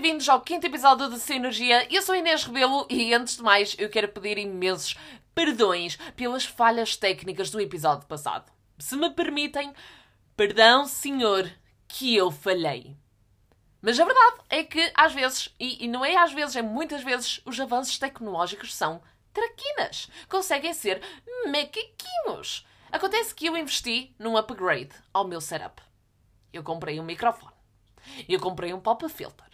bem-vindos ao quinto episódio de Sinergia. Eu sou Inês Rebelo e, antes de mais, eu quero pedir imensos perdões pelas falhas técnicas do episódio passado. Se me permitem, perdão, senhor, que eu falhei. Mas a verdade é que, às vezes, e, e não é às vezes, é muitas vezes, os avanços tecnológicos são traquinas. Conseguem ser macaquinhos. Acontece que eu investi num upgrade ao meu setup. Eu comprei um microfone. Eu comprei um pop filter.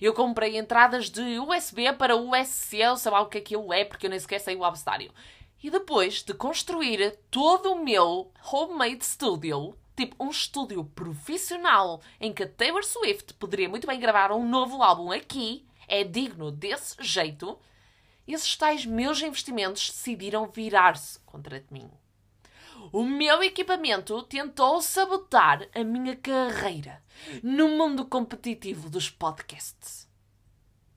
Eu comprei entradas de USB para USB, ou sei lá o que aquilo é, porque eu nem sequer sei o abecedário. E depois de construir todo o meu homemade studio, tipo um estúdio profissional em que a Taylor Swift poderia muito bem gravar um novo álbum aqui, é digno desse jeito, esses tais meus investimentos decidiram virar-se contra mim. O meu equipamento tentou sabotar a minha carreira no mundo competitivo dos podcasts.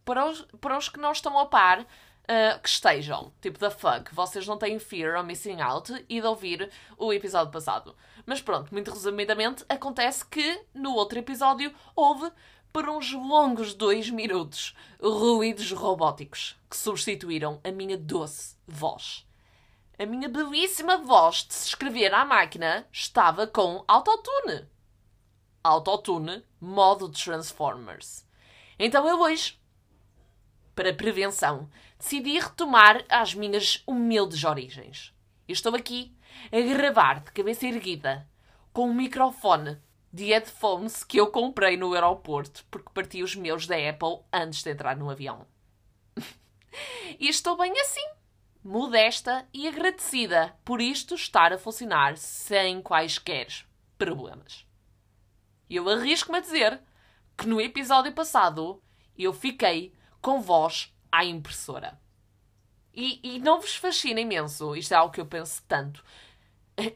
Para os, para os que não estão a par, uh, que estejam, tipo da fuck, vocês não têm fear of missing out e de ouvir o episódio passado. Mas pronto, muito resumidamente, acontece que no outro episódio houve por uns longos dois minutos ruídos robóticos que substituíram a minha doce voz. A minha belíssima voz de se escrever à máquina estava com autotune. Autotune, modo Transformers. Então eu hoje, para prevenção, decidi retomar as minhas humildes origens. Estou aqui a gravar de cabeça erguida com um microfone de headphones que eu comprei no aeroporto porque parti os meus da Apple antes de entrar no avião. e estou bem assim modesta e agradecida por isto estar a funcionar sem quaisquer problemas. Eu arrisco-me a dizer que no episódio passado eu fiquei com voz à impressora. E, e não vos fascina imenso, isto é algo que eu penso tanto.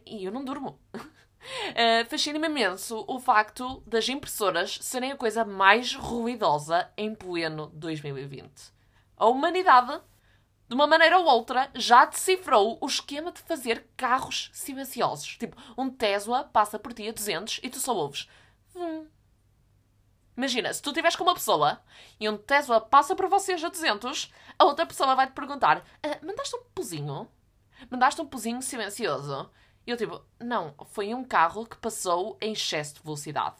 E eu não durmo. Uh, Fascina-me imenso o facto das impressoras serem a coisa mais ruidosa em pleno 2020. A humanidade de uma maneira ou outra, já decifrou o esquema de fazer carros silenciosos. Tipo, um Tesla passa por ti a 200 e tu só ouves. Hum. Imagina, se tu estiveres com uma pessoa e um Tesla passa por vocês a 200, a outra pessoa vai te perguntar: ah, mandaste um pozinho? Mandaste um pozinho silencioso? E eu tipo, não, foi um carro que passou em excesso de velocidade.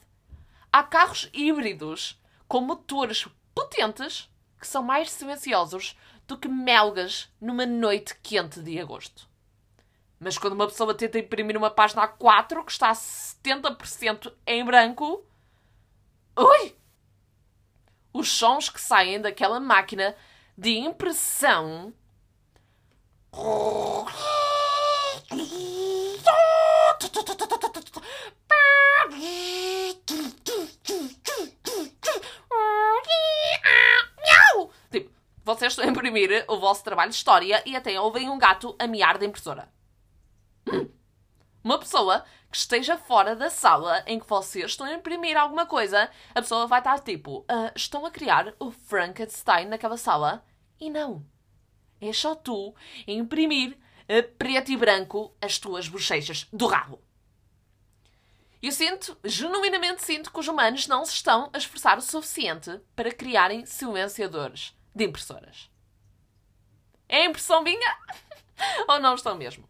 Há carros híbridos com motores potentes que são mais silenciosos do que melgas numa noite quente de agosto. Mas quando uma pessoa tenta imprimir uma página A4 que está a 70% em branco. Ui! Os sons que saem daquela máquina de impressão. Vocês estão a imprimir o vosso trabalho de história e até ouvem um gato a miar da impressora. Hum. Uma pessoa que esteja fora da sala em que vocês estão a imprimir alguma coisa, a pessoa vai estar tipo: uh, estão a criar o Frankenstein naquela sala? E não. É só tu a imprimir a preto e branco as tuas bochechas do rabo. Eu sinto, genuinamente sinto que os humanos não se estão a esforçar o suficiente para criarem silenciadores de impressoras. É impressão minha? Ou não estão mesmo?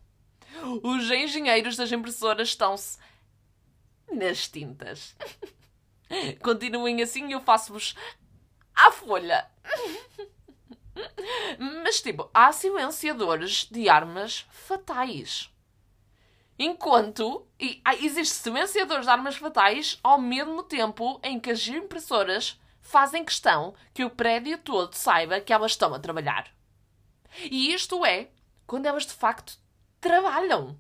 Os engenheiros das impressoras estão-se nas tintas. Continuem assim e eu faço-vos à folha. Mas, tipo, há silenciadores de armas fatais. Enquanto e, existem silenciadores de armas fatais ao mesmo tempo em que as impressoras fazem questão que o prédio todo saiba que elas estão a trabalhar. E isto é quando elas de facto trabalham.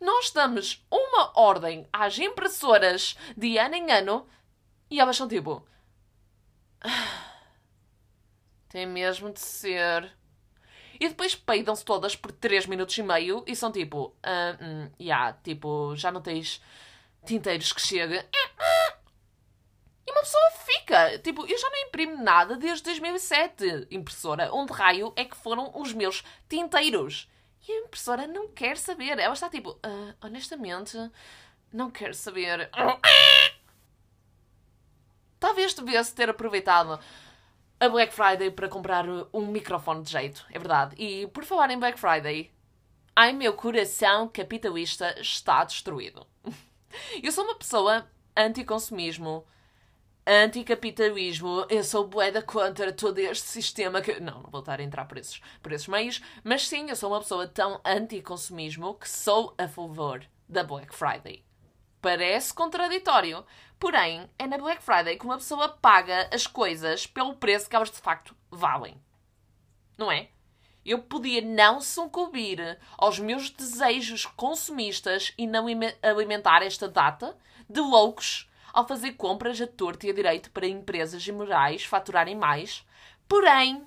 Nós damos uma ordem às impressoras de ano em ano e elas são tipo. Ah, tem mesmo de ser. E depois peidam-se todas por 3 minutos e meio e são tipo. Ah, hum, yeah, tipo, já não tens tinteiros que chegue. E uma pessoa fica. Tipo, eu já não imprimo nada desde 2007. Impressora, onde raio é que foram os meus tinteiros? E a impressora não quer saber. Ela está tipo, uh, honestamente, não quero saber. Talvez devesse ter aproveitado a Black Friday para comprar um microfone de jeito, é verdade. E por falar em Black Friday, ai meu coração capitalista está destruído. Eu sou uma pessoa anti-consumismo, anticapitalismo, eu sou boeda contra todo este sistema que. Não, não vou estar a entrar por esses, por esses meios, mas sim, eu sou uma pessoa tão anti-consumismo que sou a favor da Black Friday. Parece contraditório, porém, é na Black Friday que uma pessoa paga as coisas pelo preço que elas de facto valem. Não é? Eu podia não sucumbir aos meus desejos consumistas e não alimentar esta data de loucos ao fazer compras a torto e a direito para empresas imorais faturarem mais. Porém,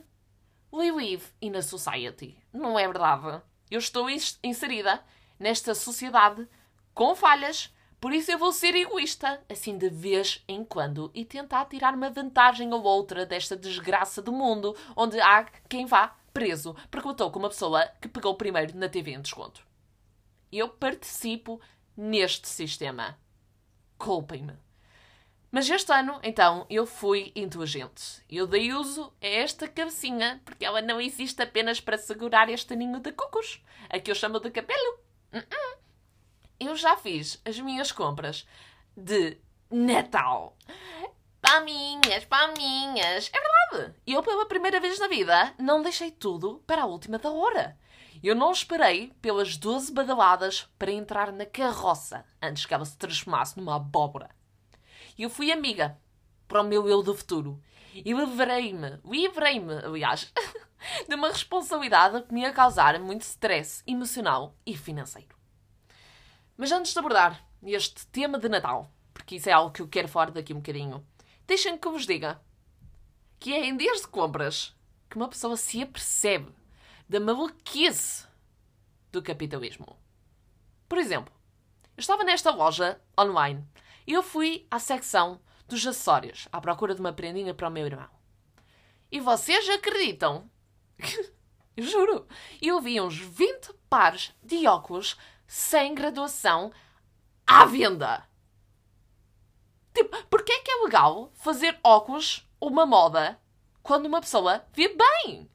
we live in a society. Não é verdade? Eu estou inserida nesta sociedade com falhas, por isso eu vou ser egoísta, assim de vez em quando, e tentar tirar uma vantagem ou outra desta desgraça do mundo, onde há quem vá preso porque lutou com uma pessoa que pegou primeiro na TV em desconto. Eu participo neste sistema. Culpem-me. Mas este ano, então, eu fui inteligente. Eu dei uso a esta cabecinha, porque ela não existe apenas para segurar este ninho de cocos, a que eu chamo de cabelo. Uh -uh. Eu já fiz as minhas compras de Natal. Palminhas, palminhas. É verdade. Eu, pela primeira vez na vida, não deixei tudo para a última da hora. Eu não esperei pelas 12 badaladas para entrar na carroça antes que ela se transformasse numa abóbora. Eu fui amiga para o meu eu do futuro. E livrei-me, livrei-me, aliás, de uma responsabilidade que me ia causar muito stress emocional e financeiro. Mas antes de abordar este tema de Natal, porque isso é algo que eu quero falar daqui um bocadinho, deixem que eu vos diga que é em dias de compras que uma pessoa se apercebe da maluquice do capitalismo. Por exemplo, eu estava nesta loja online eu fui à secção dos acessórios, à procura de uma prendinha para o meu irmão. E vocês acreditam? juro, eu vi uns 20 pares de óculos sem graduação à venda. Tipo, porquê é que é legal fazer óculos uma moda quando uma pessoa vê bem?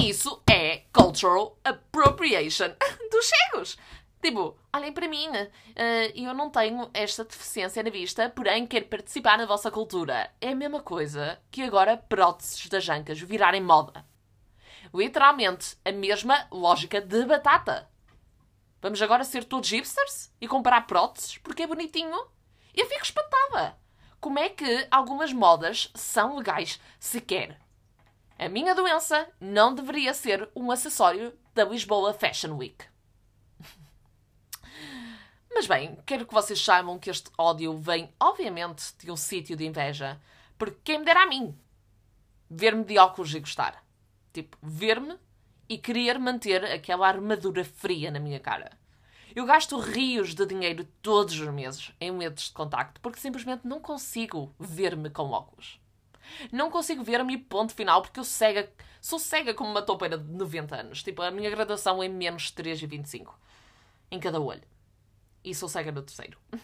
Isso é cultural appropriation dos cegos. Tipo, olhem para mim, uh, eu não tenho esta deficiência na vista, porém quero participar na vossa cultura. É a mesma coisa que agora próteses das ancas virarem moda. Literalmente, a mesma lógica de batata. Vamos agora ser todos hipsters e comprar próteses porque é bonitinho? Eu fico espantada. Como é que algumas modas são legais sequer? A minha doença não deveria ser um acessório da Lisboa Fashion Week. Mas bem, quero que vocês saibam que este ódio vem, obviamente, de um sítio de inveja. Porque quem me dera a mim ver-me de óculos e gostar. Tipo, ver-me e querer manter aquela armadura fria na minha cara. Eu gasto rios de dinheiro todos os meses em medos de contacto porque simplesmente não consigo ver-me com óculos. Não consigo ver-me ponto final porque eu cega, sou cega como uma toupeira de 90 anos. Tipo, a minha graduação é menos 3,25 em cada olho e sou cega no terceiro. uh,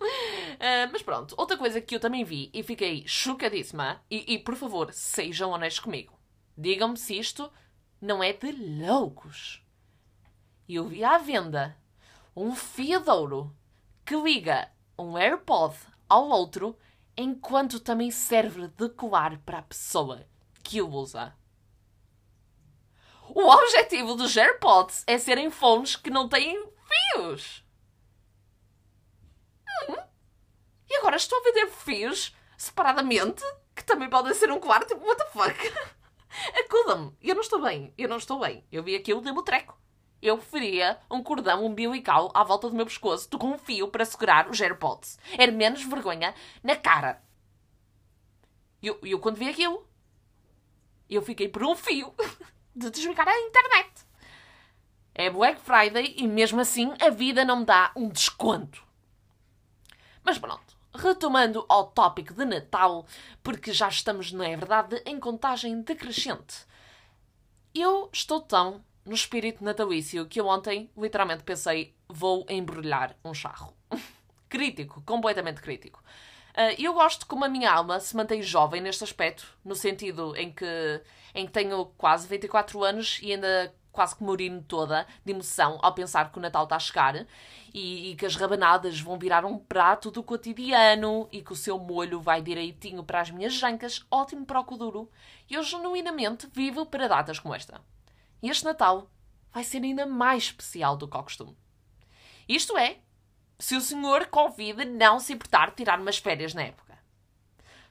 mas pronto, outra coisa que eu também vi e fiquei chocadíssima, e, e por favor, sejam honestos comigo. Digam-me se isto não é de loucos. Eu vi à venda um fio que liga um AirPod ao outro enquanto também serve de colar para a pessoa que o usa. O objetivo dos AirPods é serem fones que não têm fios. E agora estou a vender fios separadamente, que também podem ser um colar, tipo, what the fuck? Acuda-me, eu não estou bem, eu não estou bem. Eu vi aquilo de treco. Eu preferia um cordão umbilical à volta do meu pescoço que um fio para segurar os AirPods. Era menos vergonha na cara. E eu, eu, quando vi aquilo, eu fiquei por um fio de desligar a internet. É Black Friday e mesmo assim a vida não me dá um desconto. Mas pronto, retomando ao tópico de Natal, porque já estamos, não é verdade, em contagem decrescente. Eu estou tão no espírito natalício que eu ontem literalmente pensei: vou embrulhar um charro. crítico, completamente crítico. Uh, eu gosto como a minha alma se mantém jovem neste aspecto, no sentido em que, em que tenho quase 24 anos e ainda quase que morino toda de emoção ao pensar que o Natal está a chegar e, e, que as rabanadas vão virar um prato do cotidiano e que o seu molho vai direitinho para as minhas jancas, ótimo para o coduro. E eu genuinamente vivo para datas como esta. E este Natal vai ser ainda mais especial do que ao costume. Isto é, se o senhor Covid não se importar de tirar umas férias na época.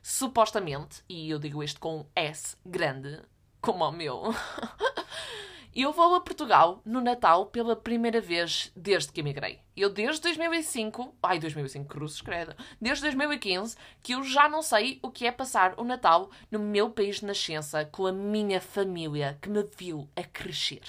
Supostamente, e eu digo isto com um S grande, como o meu, eu vou a Portugal no Natal pela primeira vez desde que emigrei. Eu desde 2005, ai 2005, cruzes, credo, desde 2015, que eu já não sei o que é passar o Natal no meu país de nascença com a minha família que me viu a crescer.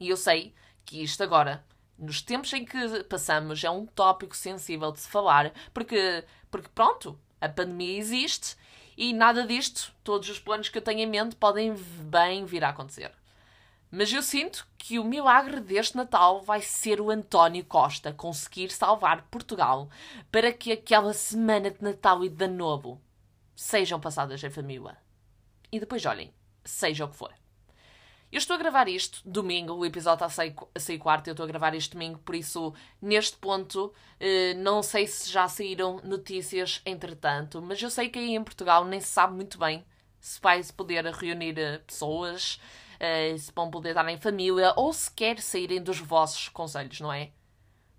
E eu sei que isto agora nos tempos em que passamos é um tópico sensível de se falar, porque, porque pronto, a pandemia existe e nada disto, todos os planos que eu tenho em mente podem bem vir a acontecer. Mas eu sinto que o milagre deste Natal vai ser o António Costa conseguir salvar Portugal para que aquela semana de Natal e de Ano Novo sejam passadas em família. E depois olhem, seja o que for. Eu estou a gravar isto domingo, o episódio está a sair, quarto, eu estou a gravar isto domingo, por isso, neste ponto, eh, não sei se já saíram notícias entretanto, mas eu sei que aí em Portugal nem se sabe muito bem se vai poder reunir eh, pessoas, eh, se vão poder estar em família ou sequer saírem dos vossos conselhos, não é?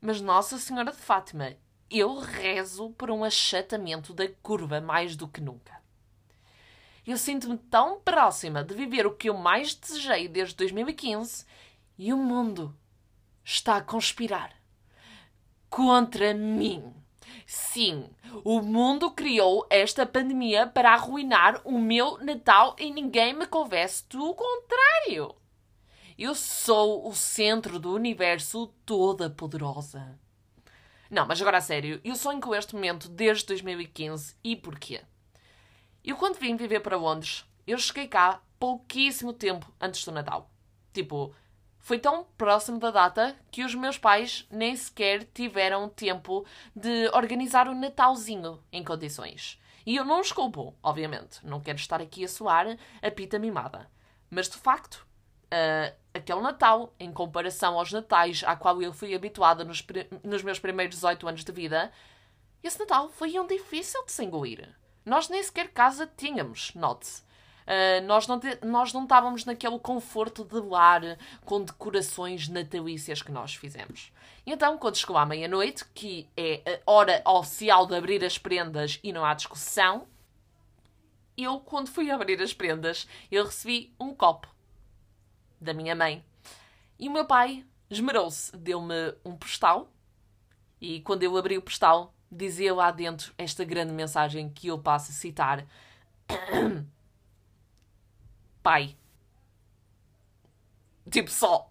Mas Nossa Senhora de Fátima, eu rezo por um achatamento da curva mais do que nunca. Eu sinto-me tão próxima de viver o que eu mais desejei desde 2015 e o mundo está a conspirar contra mim. Sim, o mundo criou esta pandemia para arruinar o meu Natal e ninguém me convence do contrário. Eu sou o centro do universo toda poderosa. Não, mas agora a sério, eu sonho com este momento desde 2015 e porquê? Eu, quando vim viver para Londres, eu cheguei cá pouquíssimo tempo antes do Natal. Tipo, foi tão próximo da data que os meus pais nem sequer tiveram tempo de organizar o Natalzinho em condições. E eu não os culpo, obviamente. Não quero estar aqui a soar a pita mimada. Mas de facto, uh, aquele Natal, em comparação aos Natais a qual eu fui habituada nos, nos meus primeiros 18 anos de vida, esse Natal foi um difícil de se engolir. Nós nem sequer casa tínhamos, note-se. Uh, nós, não te, nós não estávamos naquele conforto de lar com decorações natalícias que nós fizemos. Então, quando chegou à meia-noite, que é a hora oficial de abrir as prendas e não há discussão, eu, quando fui abrir as prendas, eu recebi um copo da minha mãe. E o meu pai esmerou-se, deu-me um postal. E quando eu abri o postal, dizia lá dentro esta grande mensagem que eu passo a citar: Pai. Tipo só.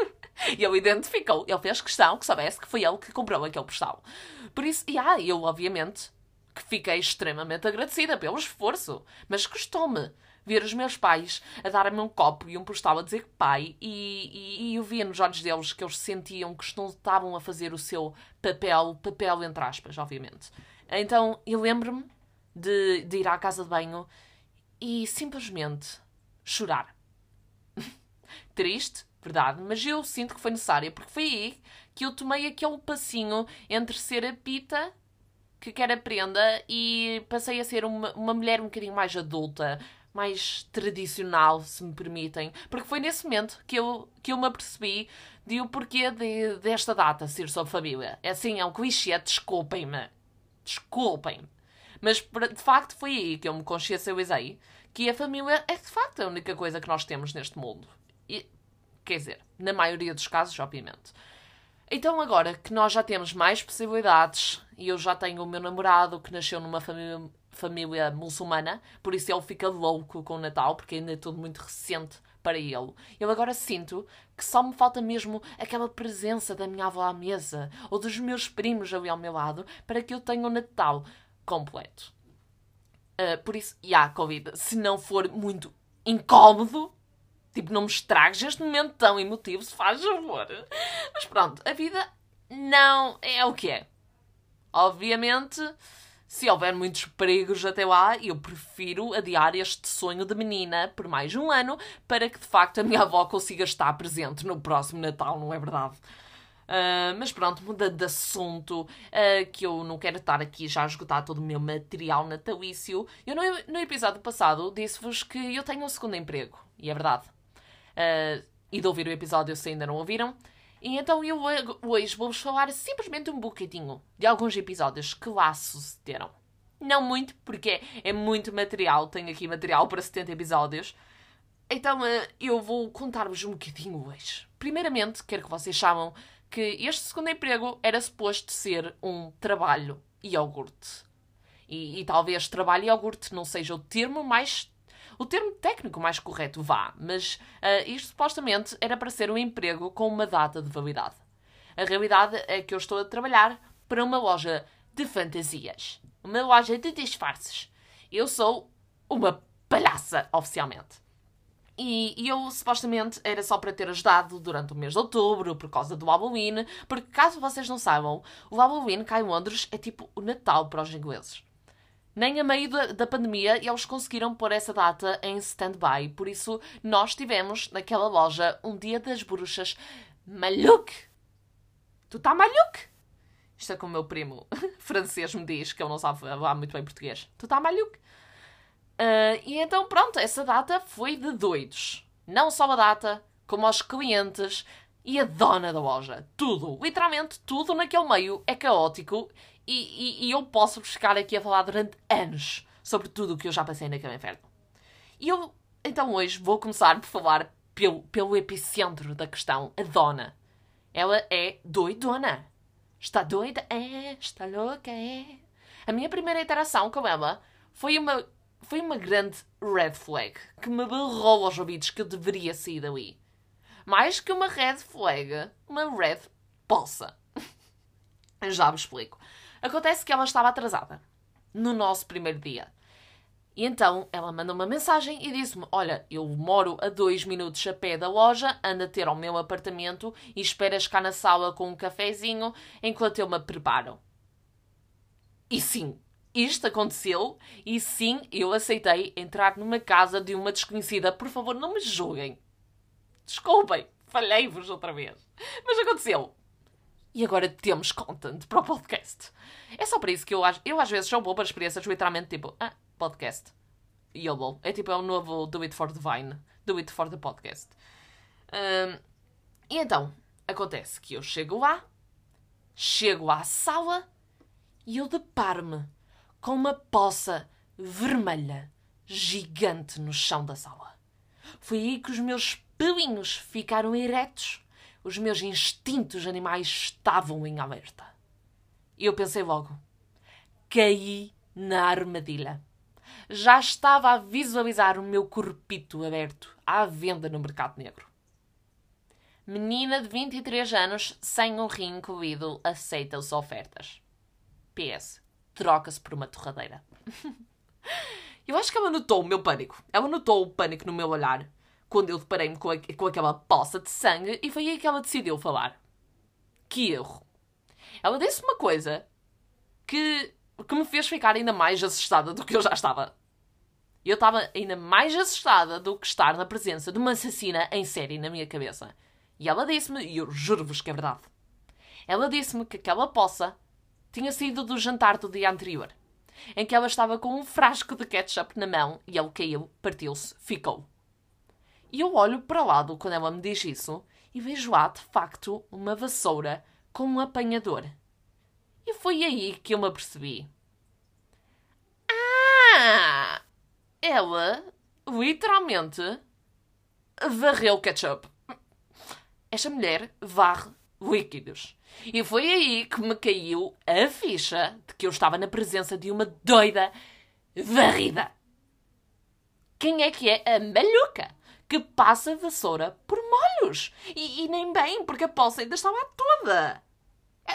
e ele identificou. Ele fez questão que soubesse que foi ele que comprou aquele postal. Por isso, e ah, eu obviamente que fiquei extremamente agradecida pelo esforço, mas custou-me ver os meus pais a darem-me um copo e um postal a dizer pai, e, e, e eu via nos olhos deles que eles sentiam que estavam a fazer o seu papel, papel entre aspas, obviamente. Então eu lembro-me de, de ir à casa de banho e simplesmente chorar. Triste, verdade, mas eu sinto que foi necessário, porque foi aí que eu tomei aquele passinho entre ser a pita que quer aprenda e passei a ser uma, uma mulher um bocadinho mais adulta, mais tradicional, se me permitem, porque foi nesse momento que eu, que eu me apercebi de o porquê de, desta data ser sobre família. É assim, é um clichê, desculpem-me. Desculpem-me. Mas de facto foi aí que eu me consciencializei que a família é de facto a única coisa que nós temos neste mundo. E, quer dizer, na maioria dos casos, obviamente. Então, agora que nós já temos mais possibilidades e eu já tenho o meu namorado que nasceu numa família família muçulmana, por isso ele fica louco com o Natal, porque ainda é tudo muito recente para ele. Eu agora sinto que só me falta mesmo aquela presença da minha avó à mesa ou dos meus primos ali ao meu lado para que eu tenha o Natal completo. Uh, por isso, e yeah, Covid, se não for muito incómodo, tipo, não me estragues este momento tão emotivo, se faz favor. Mas pronto, a vida não é o que é. Obviamente Se houver muitos perigos até lá, eu prefiro adiar este sonho de menina por mais um ano para que de facto a minha avó consiga estar presente no próximo Natal, não é verdade? Uh, mas pronto, mudando de assunto, uh, que eu não quero estar aqui já a esgotar todo o meu material natalício. Eu no, no episódio passado disse-vos que eu tenho um segundo emprego, e é verdade. Uh, e de ouvir o episódio se ainda não ouviram. E então eu hoje vou-vos falar simplesmente um bocadinho de alguns episódios que lá sucederam. Não muito, porque é muito material, tenho aqui material para 70 episódios. Então eu vou contar-vos um bocadinho hoje. Primeiramente, quero que vocês saibam que este segundo emprego era suposto ser um trabalho iogurte. E, e talvez trabalho iogurte não seja o termo mais. O termo técnico mais correto vá, mas uh, isto supostamente era para ser um emprego com uma data de validade. A realidade é que eu estou a trabalhar para uma loja de fantasias. Uma loja de disfarces. Eu sou uma palhaça, oficialmente. E, e, eu supostamente era só para ter ajudado durante o mês de outubro, por causa do Halloween, porque caso vocês não saibam, o Halloween cá em Londres é tipo o Natal para os ingleses. Nem a meio da, da pandemia eles conseguiram pôr essa data em stand-by, por isso nós tivemos naquela loja um dia das bruxas maluco. Tu tá maluco? Isto é como o meu primo francês me diz, que ele não sabe falar muito bem português. Tu tá maluco? Uh, e então, pronto, essa data foi de doidos. Não só a data, como os clientes e a dona da loja. Tudo, literalmente tudo naquele meio é caótico e, e, e eu posso ficar aqui a falar durante anos sobre tudo o que eu já passei naquele inferno. E eu, então, hoje vou começar por falar pelo, pelo epicentro da questão, a dona. Ela é doidona. Está doida? É. Está louca? É. A minha primeira interação com ela foi uma foi uma grande red flag que me berrou aos ouvidos que eu deveria sair dali. Mais que uma red flag, uma red poça. Já vos explico. Acontece que ela estava atrasada no nosso primeiro dia. E então ela manda uma mensagem e disse-me: Olha, eu moro a dois minutos a pé da loja, anda ter ao meu apartamento e esperas cá na sala com um cafezinho enquanto eu me preparo. E sim, isto aconteceu e sim, eu aceitei entrar numa casa de uma desconhecida. Por favor, não me julguem. Desculpem, falhei-vos outra vez. Mas aconteceu. E agora temos content para o podcast. É só para isso que eu, eu às vezes sou boa para experiências literalmente tipo, ah, podcast. YOLO. É tipo, é o novo Do It for the Vine. Do It for the Podcast. Um, e então, acontece que eu chego lá, chego à sala e eu deparo-me com uma poça vermelha gigante no chão da sala. Foi aí que os meus pelinhos ficaram eretos. Os meus instintos animais estavam em alerta. E eu pensei logo: caí na armadilha. Já estava a visualizar o meu corpito aberto à venda no mercado negro. Menina de 23 anos sem um rim incluído aceita-se ofertas. PS troca-se por uma torradeira. eu acho que ela notou o meu pânico. Ela notou o pânico no meu olhar quando eu deparei-me com, com aquela poça de sangue e foi aí que ela decidiu falar. Que erro. Ela disse uma coisa que, que me fez ficar ainda mais assustada do que eu já estava. Eu estava ainda mais assustada do que estar na presença de uma assassina em série na minha cabeça. E ela disse-me, e eu juro-vos que é verdade, ela disse-me que aquela poça tinha sido do jantar do dia anterior, em que ela estava com um frasco de ketchup na mão e ele caiu, partiu-se, ficou. E eu olho para o lado quando ela me diz isso e vejo lá, de facto, uma vassoura com um apanhador. E foi aí que eu me apercebi. Ah! Ela, literalmente, varreu ketchup. Esta mulher varre líquidos. E foi aí que me caiu a ficha de que eu estava na presença de uma doida varrida. Quem é que é a maluca que passa a vassoura por molhos? E, e nem bem, porque a poça ainda estava toda.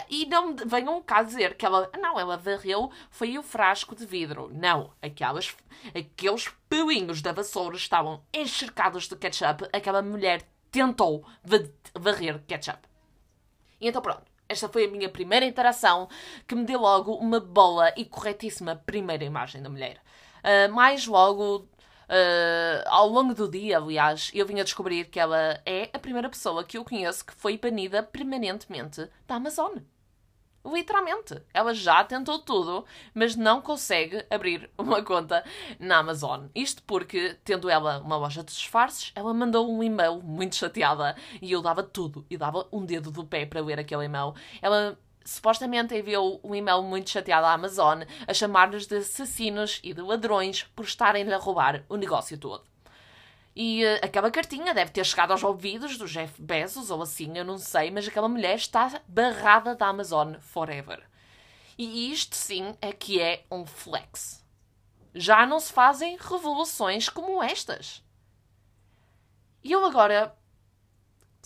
E não venham cá dizer que ela. Não, ela varreu foi o frasco de vidro. Não, aquelas, aqueles pelinhos da vassoura estavam encharcados de ketchup. Aquela mulher tentou varrer ketchup. E então pronto. Esta foi a minha primeira interação que me deu logo uma boa e corretíssima primeira imagem da mulher. Uh, mais logo, uh, ao longo do dia, aliás, eu vim a descobrir que ela é a primeira pessoa que eu conheço que foi banida permanentemente da Amazon. Literalmente. Ela já tentou tudo, mas não consegue abrir uma conta na Amazon. Isto porque, tendo ela uma loja de disfarces, ela mandou um e-mail muito chateada e eu dava tudo. E dava um dedo do pé para ler aquele e-mail. Ela supostamente enviou um e-mail muito chateado à Amazon a chamar-nos de assassinos e de ladrões por estarem a roubar o negócio todo. E uh, aquela cartinha deve ter chegado aos ouvidos do Jeff Bezos ou assim, eu não sei, mas aquela mulher está barrada da Amazon forever. E isto sim é que é um flex. Já não se fazem revoluções como estas. E eu agora,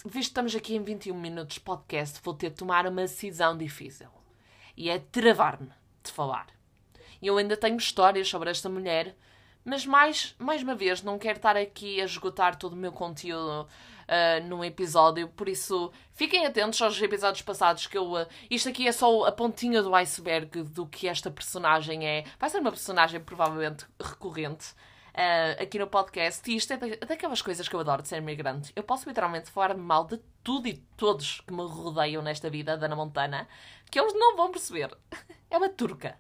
visto que estamos aqui em 21 minutos de podcast, vou ter de tomar uma decisão difícil. E é travar-me de falar. Eu ainda tenho histórias sobre esta mulher mas mais, mais uma vez, não quero estar aqui a esgotar todo o meu conteúdo uh, num episódio, por isso fiquem atentos aos episódios passados que eu. Uh, isto aqui é só a pontinha do iceberg do que esta personagem é. Vai ser uma personagem provavelmente recorrente. Uh, aqui no podcast, e isto é daquelas coisas que eu adoro de ser migrante. Eu posso literalmente falar mal de tudo e todos que me rodeiam nesta vida, Dana Montana, que eles não vão perceber. É uma turca.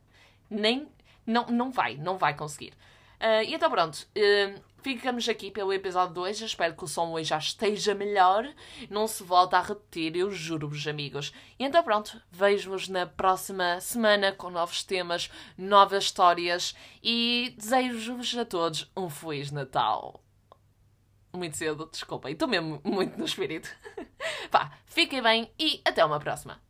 Nem. Não, não vai, não vai conseguir. Uh, e então pronto, uh, ficamos aqui pelo episódio 2. espero que o som hoje já esteja melhor. Não se volta a repetir, eu juro-vos, amigos. E então pronto, vejo-vos na próxima semana com novos temas, novas histórias e desejo-vos a todos um Feliz Natal. Muito cedo, desculpem, estou mesmo muito no espírito. Pá, fiquem bem e até uma próxima.